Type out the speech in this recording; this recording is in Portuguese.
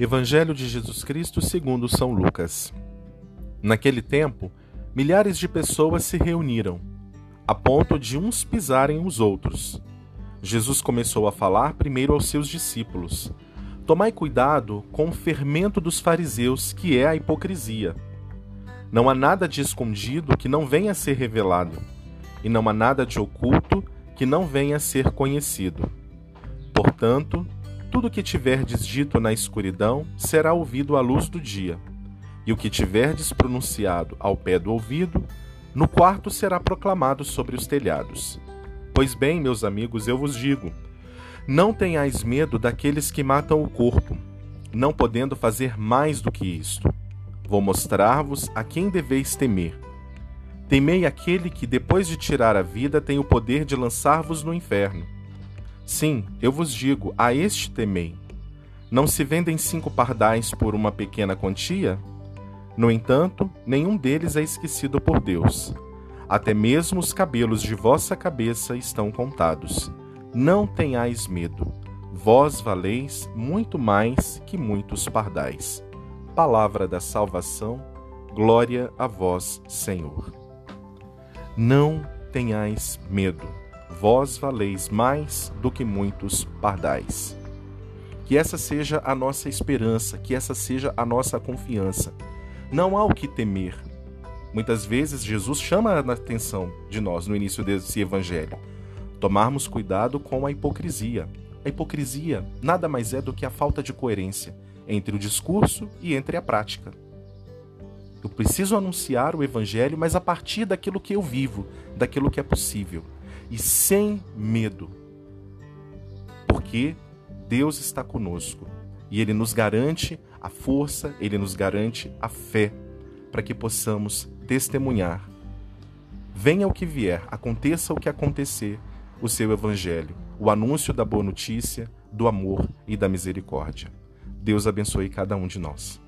Evangelho de Jesus Cristo segundo São Lucas. Naquele tempo, milhares de pessoas se reuniram, a ponto de uns pisarem os outros. Jesus começou a falar primeiro aos seus discípulos: Tomai cuidado com o fermento dos fariseus, que é a hipocrisia. Não há nada de escondido que não venha a ser revelado, e não há nada de oculto que não venha a ser conhecido. Portanto, tudo que tiverdes dito na escuridão será ouvido à luz do dia, e o que tiverdes pronunciado ao pé do ouvido, no quarto será proclamado sobre os telhados. Pois bem, meus amigos, eu vos digo: não tenhais medo daqueles que matam o corpo, não podendo fazer mais do que isto. Vou mostrar-vos a quem deveis temer. Temei aquele que, depois de tirar a vida, tem o poder de lançar-vos no inferno. Sim, eu vos digo, a este temei. Não se vendem cinco pardais por uma pequena quantia? No entanto, nenhum deles é esquecido por Deus. Até mesmo os cabelos de vossa cabeça estão contados. Não tenhais medo. Vós valeis muito mais que muitos pardais. Palavra da salvação, glória a vós, Senhor. Não tenhais medo vós valeis mais do que muitos pardais. Que essa seja a nossa esperança, que essa seja a nossa confiança. Não há o que temer. Muitas vezes Jesus chama a atenção de nós no início desse evangelho. Tomarmos cuidado com a hipocrisia. A hipocrisia nada mais é do que a falta de coerência entre o discurso e entre a prática. Eu preciso anunciar o evangelho, mas a partir daquilo que eu vivo, daquilo que é possível e sem medo. Porque Deus está conosco e Ele nos garante a força, Ele nos garante a fé para que possamos testemunhar. Venha o que vier, aconteça o que acontecer, o seu Evangelho, o anúncio da boa notícia, do amor e da misericórdia. Deus abençoe cada um de nós.